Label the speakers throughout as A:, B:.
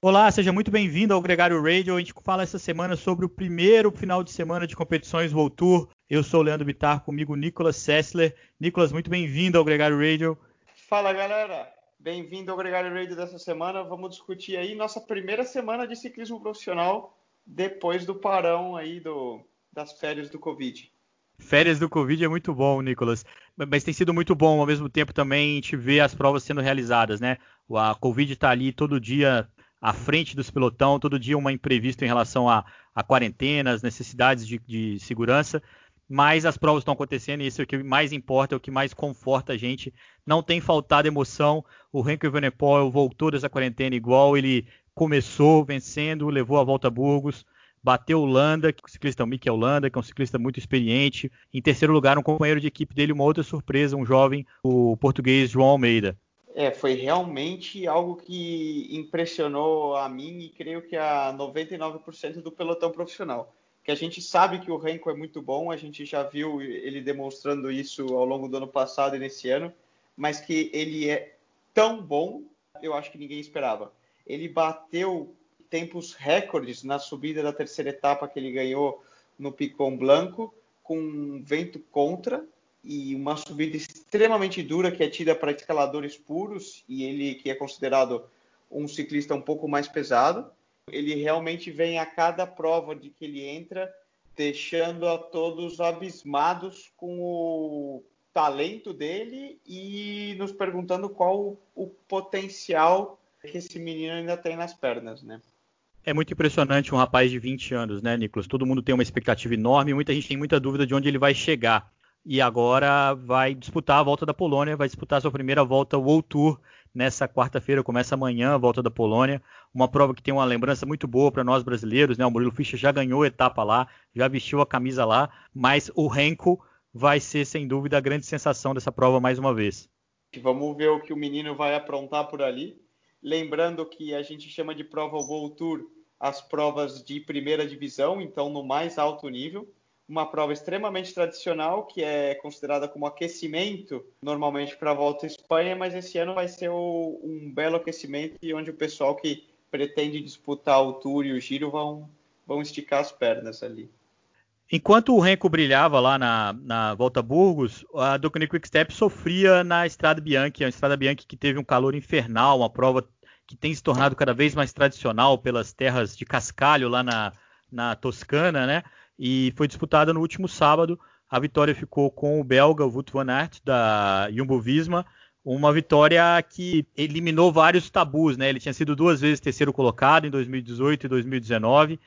A: Olá, seja muito bem-vindo ao Gregário Radio. A gente fala essa semana sobre o primeiro final de semana de competições World Tour. Eu sou o Leandro Bittar, comigo Nicolas Sessler. Nicolas, muito bem-vindo ao Gregário Radio.
B: Fala, galera. Bem-vindo ao Gregário Radio dessa semana. Vamos discutir aí nossa primeira semana de ciclismo profissional depois do parão aí do, das férias do Covid.
A: Férias do Covid é muito bom, Nicolas. Mas tem sido muito bom ao mesmo tempo também a gente ver as provas sendo realizadas, né? A Covid está ali todo dia à frente dos pelotão, todo dia uma imprevista em relação a, a quarentenas, necessidades de, de segurança, mas as provas estão acontecendo e isso é o que mais importa, é o que mais conforta a gente. Não tem faltado emoção. O Renko Evenepoel voltou dessa quarentena igual ele começou vencendo, levou a volta a Burgos, bateu o Landa, o ciclista é o Mikel Landa, que é um ciclista muito experiente. Em terceiro lugar, um companheiro de equipe dele, uma outra surpresa, um jovem, o português João Almeida.
B: É, foi realmente algo que impressionou a mim e creio que a 99% do pelotão profissional. Que a gente sabe que o Renko é muito bom, a gente já viu ele demonstrando isso ao longo do ano passado e nesse ano, mas que ele é tão bom, eu acho que ninguém esperava. Ele bateu tempos recordes na subida da terceira etapa que ele ganhou no Picon Blanco, com vento contra, e uma subida extremamente dura que é tida para escaladores puros e ele que é considerado um ciclista um pouco mais pesado. Ele realmente vem a cada prova de que ele entra deixando a todos abismados com o talento dele e nos perguntando qual o potencial que esse menino ainda tem nas pernas, né?
A: É muito impressionante um rapaz de 20 anos, né, Nicolas? Todo mundo tem uma expectativa enorme, muita gente tem muita dúvida de onde ele vai chegar e agora vai disputar a volta da Polônia, vai disputar sua primeira volta World Tour nessa quarta-feira, começa amanhã a volta da Polônia, uma prova que tem uma lembrança muito boa para nós brasileiros, né? O Murilo Fischer já ganhou etapa lá, já vestiu a camisa lá, mas o Renko vai ser sem dúvida a grande sensação dessa prova mais uma vez.
B: Vamos ver o que o menino vai aprontar por ali. Lembrando que a gente chama de prova World Tour as provas de primeira divisão, então no mais alto nível uma prova extremamente tradicional, que é considerada como aquecimento, normalmente para a volta à Espanha, mas esse ano vai ser o, um belo aquecimento e onde o pessoal que pretende disputar o Tour e o Giro vão, vão esticar as pernas ali.
A: Enquanto o Renko brilhava lá na, na Volta a Burgos, a Ducati Quickstep sofria na Estrada Bianchi, a Estrada Bianchi que teve um calor infernal, uma prova que tem se tornado cada vez mais tradicional pelas terras de cascalho lá na, na Toscana, né? E foi disputada no último sábado. A vitória ficou com o belga Wout van Aert da Jumbo-Visma, uma vitória que eliminou vários tabus, né? Ele tinha sido duas vezes terceiro colocado em 2018 e 2019.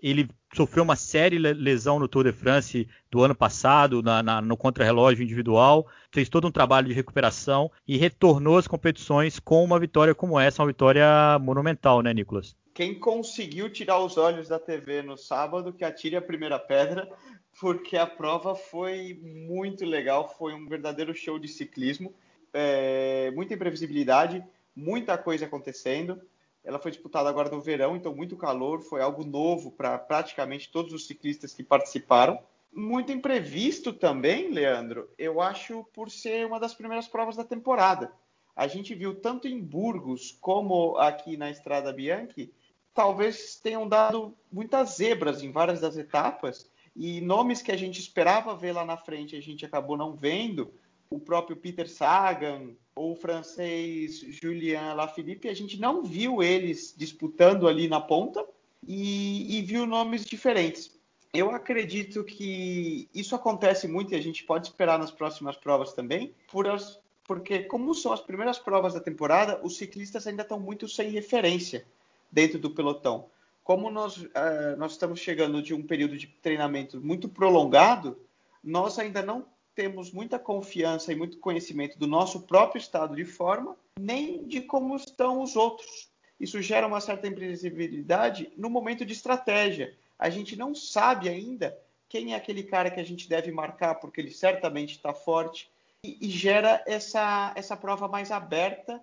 A: Ele sofreu uma série lesão no Tour de France do ano passado, na, na, no contrarrelógio individual, fez todo um trabalho de recuperação e retornou às competições com uma vitória como essa, uma vitória monumental, né, Nicolas?
B: Quem conseguiu tirar os olhos da TV no sábado, que atire a primeira pedra, porque a prova foi muito legal, foi um verdadeiro show de ciclismo, é, muita imprevisibilidade, muita coisa acontecendo. Ela foi disputada agora no verão, então muito calor, foi algo novo para praticamente todos os ciclistas que participaram. Muito imprevisto também, Leandro, eu acho por ser uma das primeiras provas da temporada. A gente viu tanto em Burgos como aqui na Estrada Bianchi talvez tenham dado muitas zebras em várias das etapas e nomes que a gente esperava ver lá na frente a gente acabou não vendo. O próprio Peter Sagan ou o francês Julien Lafilippe, a gente não viu eles disputando ali na ponta e, e viu nomes diferentes. Eu acredito que isso acontece muito e a gente pode esperar nas próximas provas também, por as, porque como são as primeiras provas da temporada, os ciclistas ainda estão muito sem referência dentro do pelotão. Como nós, uh, nós estamos chegando de um período de treinamento muito prolongado, nós ainda não temos muita confiança e muito conhecimento do nosso próprio estado de forma, nem de como estão os outros. Isso gera uma certa imprevisibilidade no momento de estratégia. A gente não sabe ainda quem é aquele cara que a gente deve marcar, porque ele certamente está forte, e, e, gera essa, essa prova mais aberta.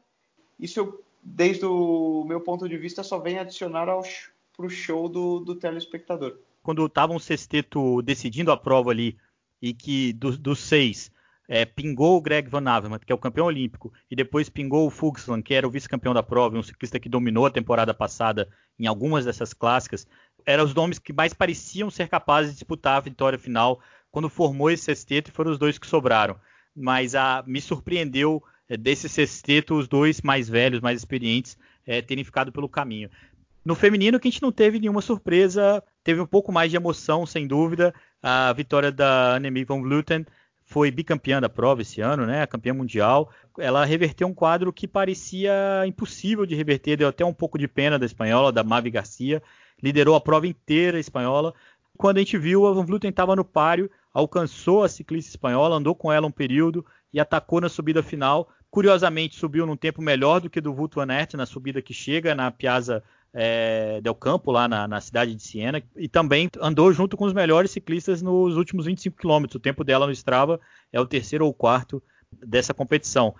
B: Isso eu desde o meu ponto de vista, só vem adicionar para o show do, do telespectador.
A: Quando estava um sexteto decidindo a prova ali, e que dos, dos seis, é, pingou o Greg Van Avermaet, que é o campeão olímpico, e depois pingou o Fuglsang, que era o vice-campeão da prova, um ciclista que dominou a temporada passada em algumas dessas clássicas, eram os nomes que mais pareciam ser capazes de disputar a vitória final quando formou esse sexteto e foram os dois que sobraram. Mas a, me surpreendeu é, desse sexteto os dois mais velhos, mais experientes, é, terem ficado pelo caminho. No feminino, que a gente não teve nenhuma surpresa, teve um pouco mais de emoção, sem dúvida. A vitória da Annemiek van Vleuten foi bicampeã da prova esse ano, né? Campeã mundial. Ela reverteu um quadro que parecia impossível de reverter, deu até um pouco de pena da espanhola, da Mavi Garcia. Liderou a prova inteira espanhola. Quando a gente viu, a Van Vleuten estava no páreo, alcançou a ciclista espanhola, andou com ela um período e atacou na subida final. Curiosamente, subiu num tempo melhor do que do Aert na subida que chega na Piazza é, Del Campo, lá na, na, cidade de Siena, e também andou junto com os melhores ciclistas nos últimos 25 quilômetros. O tempo dela no Strava é o terceiro ou quarto dessa competição.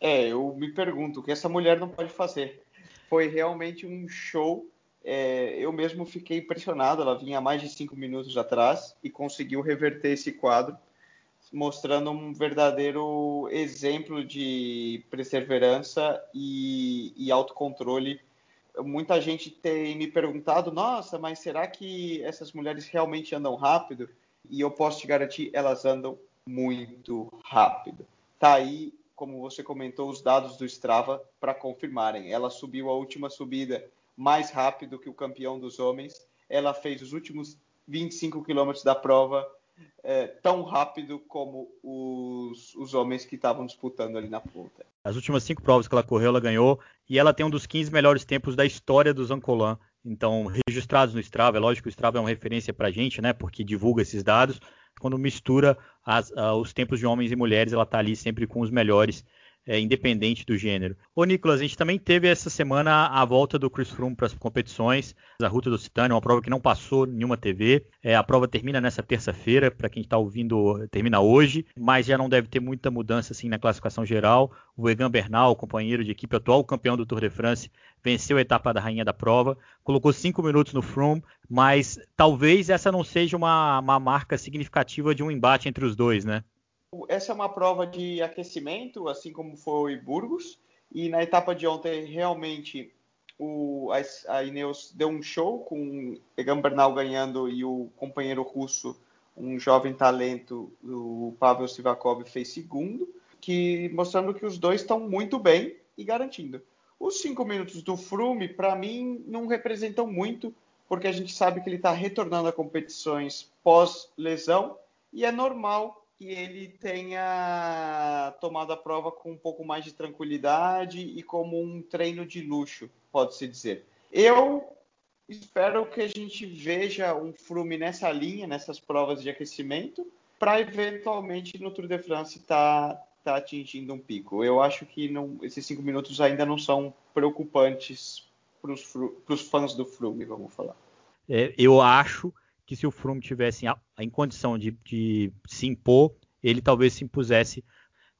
B: É, eu me pergunto o que essa mulher não pode fazer. Foi realmente um show. É, eu mesmo fiquei impressionado. Ela vinha mais de cinco minutos atrás e conseguiu reverter esse quadro, mostrando um verdadeiro exemplo de perseverança e, e autocontrole muita gente tem me perguntado, nossa, mas será que essas mulheres realmente andam rápido? E eu posso te garantir, elas andam muito rápido. Tá aí, como você comentou, os dados do Strava para confirmarem. Ela subiu a última subida mais rápido que o campeão dos homens. Ela fez os últimos 25 quilômetros da prova é, tão rápido como os, os homens que estavam disputando ali na ponta.
A: As últimas cinco provas que ela correu, ela ganhou, e ela tem um dos 15 melhores tempos da história do Zancolan. Então, registrados no Strava, é lógico que o Strava é uma referência para a gente, né, porque divulga esses dados. Quando mistura as, uh, os tempos de homens e mulheres, ela está ali sempre com os melhores é, independente do gênero. Ô Nicolas, a gente também teve essa semana a volta do Chris Froome para as competições, a Ruta do Occitânia, uma prova que não passou nenhuma TV. É, a prova termina nessa terça-feira, para quem está ouvindo, termina hoje, mas já não deve ter muita mudança assim na classificação geral. O Egan Bernal, companheiro de equipe atual campeão do Tour de France, venceu a etapa da rainha da prova, colocou cinco minutos no Froome, mas talvez essa não seja uma, uma marca significativa de um embate entre os dois, né?
B: Essa é uma prova de aquecimento, assim como foi Burgos. E na etapa de ontem, realmente, o, a, a Ineos deu um show com Egan Bernal ganhando e o companheiro russo, um jovem talento, o Pavel Sivakov, fez segundo, que mostrando que os dois estão muito bem e garantindo. Os cinco minutos do Froome, para mim, não representam muito, porque a gente sabe que ele está retornando a competições pós-lesão e é normal que ele tenha tomado a prova com um pouco mais de tranquilidade e como um treino de luxo, pode-se dizer. Eu espero que a gente veja um Frume nessa linha, nessas provas de aquecimento, para eventualmente no Tour de France estar tá, tá atingindo um pico. Eu acho que não, esses cinco minutos ainda não são preocupantes para os fãs do Frume, vamos falar.
A: É, eu acho que se o Froome tivesse em, em condição de, de, se impor, ele talvez se impusesse.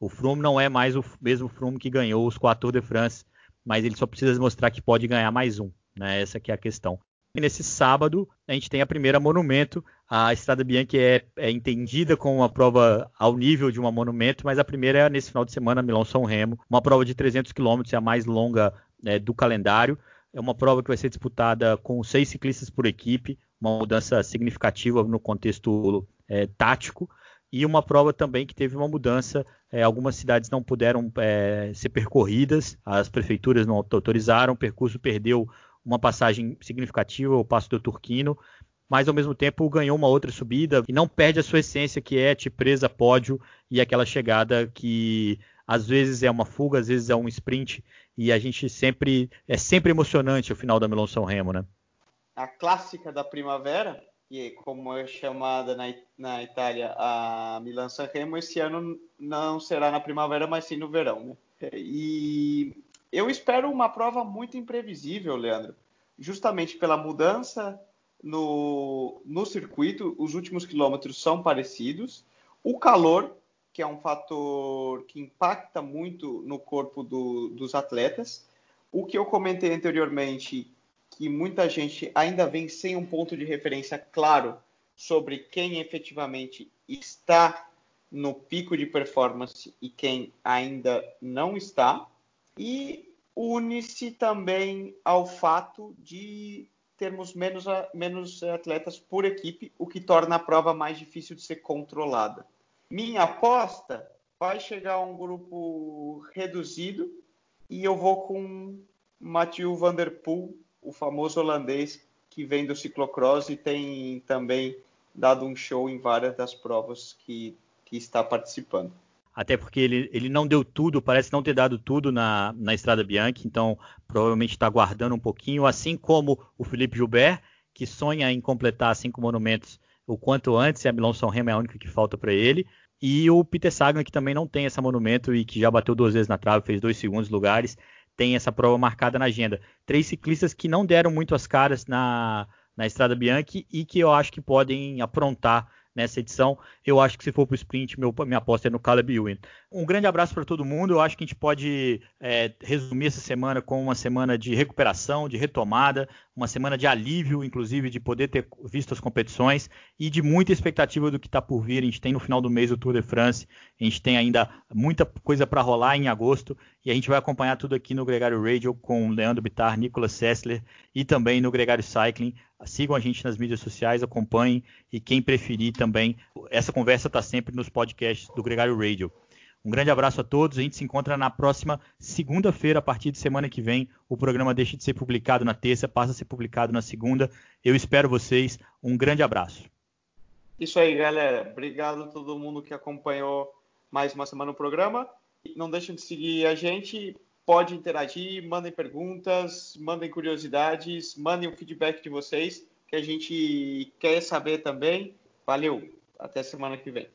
A: O Froome não é mais o mesmo Froome que ganhou os quatro de France, mas ele só precisa mostrar que pode ganhar mais um. Né? Essa que é a questão. E nesse sábado, a gente tem a primeira monumento. A Estrada Bianchi é, é, entendida como uma prova ao nível de uma monumento, mas a primeira é nesse final de semana, Milão-São Remo. Uma prova de 300 km, é a mais longa né, do calendário. É uma prova que vai ser disputada com seis ciclistas por equipe uma mudança significativa no contexto é, tático e uma prova também que teve uma mudança. É, algumas cidades não puderam é, ser percorridas, as prefeituras não autorizaram, o percurso perdeu uma passagem significativa, o Passo do Turquino, mas ao mesmo tempo ganhou uma outra subida e não perde a sua essência, que é te presa pódio e aquela chegada que às vezes é uma fuga, às vezes é um sprint, e a gente sempre é sempre emocionante o final da Milão São Remo, né?
B: A clássica da primavera, que como é chamada na, na Itália a Milan San Remo, esse ano não será na primavera, mas sim no verão. Né? E eu espero uma prova muito imprevisível, Leandro, justamente pela mudança no, no circuito, os últimos quilômetros são parecidos, o calor, que é um fator que impacta muito no corpo do, dos atletas, o que eu comentei anteriormente, que muita gente ainda vem sem um ponto de referência claro sobre quem efetivamente está no pico de performance e quem ainda não está. E une-se também ao fato de termos menos, menos atletas por equipe, o que torna a prova mais difícil de ser controlada. Minha aposta vai chegar a um grupo reduzido e eu vou com Mathieu Van Der Poel, o famoso holandês que vem do ciclocross e tem também dado um show em várias das provas que, que está participando.
A: Até porque ele, ele não deu tudo, parece não ter dado tudo na, na Estrada Bianchi, então provavelmente está guardando um pouquinho, assim como o Felipe Gilbert, que sonha em completar cinco monumentos o quanto antes, e a Milão São Remo é a única que falta para ele. E o Peter Sagan, que também não tem esse monumento e que já bateu duas vezes na trave, fez dois segundos lugares, tem essa prova marcada na agenda. Três ciclistas que não deram muito as caras na, na Estrada Bianchi e que eu acho que podem aprontar nessa edição. Eu acho que se for para o sprint, meu, minha aposta é no Caleb Ewan. Um grande abraço para todo mundo. Eu acho que a gente pode é, resumir essa semana com uma semana de recuperação, de retomada, uma semana de alívio, inclusive, de poder ter visto as competições e de muita expectativa do que está por vir. A gente tem no final do mês o Tour de France, a gente tem ainda muita coisa para rolar em agosto e a gente vai acompanhar tudo aqui no Gregário Radio com Leandro Bittar, Nicolas Sessler e também no Gregário Cycling. Sigam a gente nas mídias sociais, acompanhem e quem preferir também. Essa conversa está sempre nos podcasts do Gregário Radio. Um grande abraço a todos. A gente se encontra na próxima segunda-feira, a partir de semana que vem. O programa deixa de ser publicado na terça, passa a ser publicado na segunda. Eu espero vocês. Um grande abraço.
B: Isso aí, galera. Obrigado a todo mundo que acompanhou mais uma semana no programa. Não deixem de seguir a gente pode interagir, mandem perguntas, mandem curiosidades, mandem o feedback de vocês, que a gente quer saber também. Valeu, até semana que vem.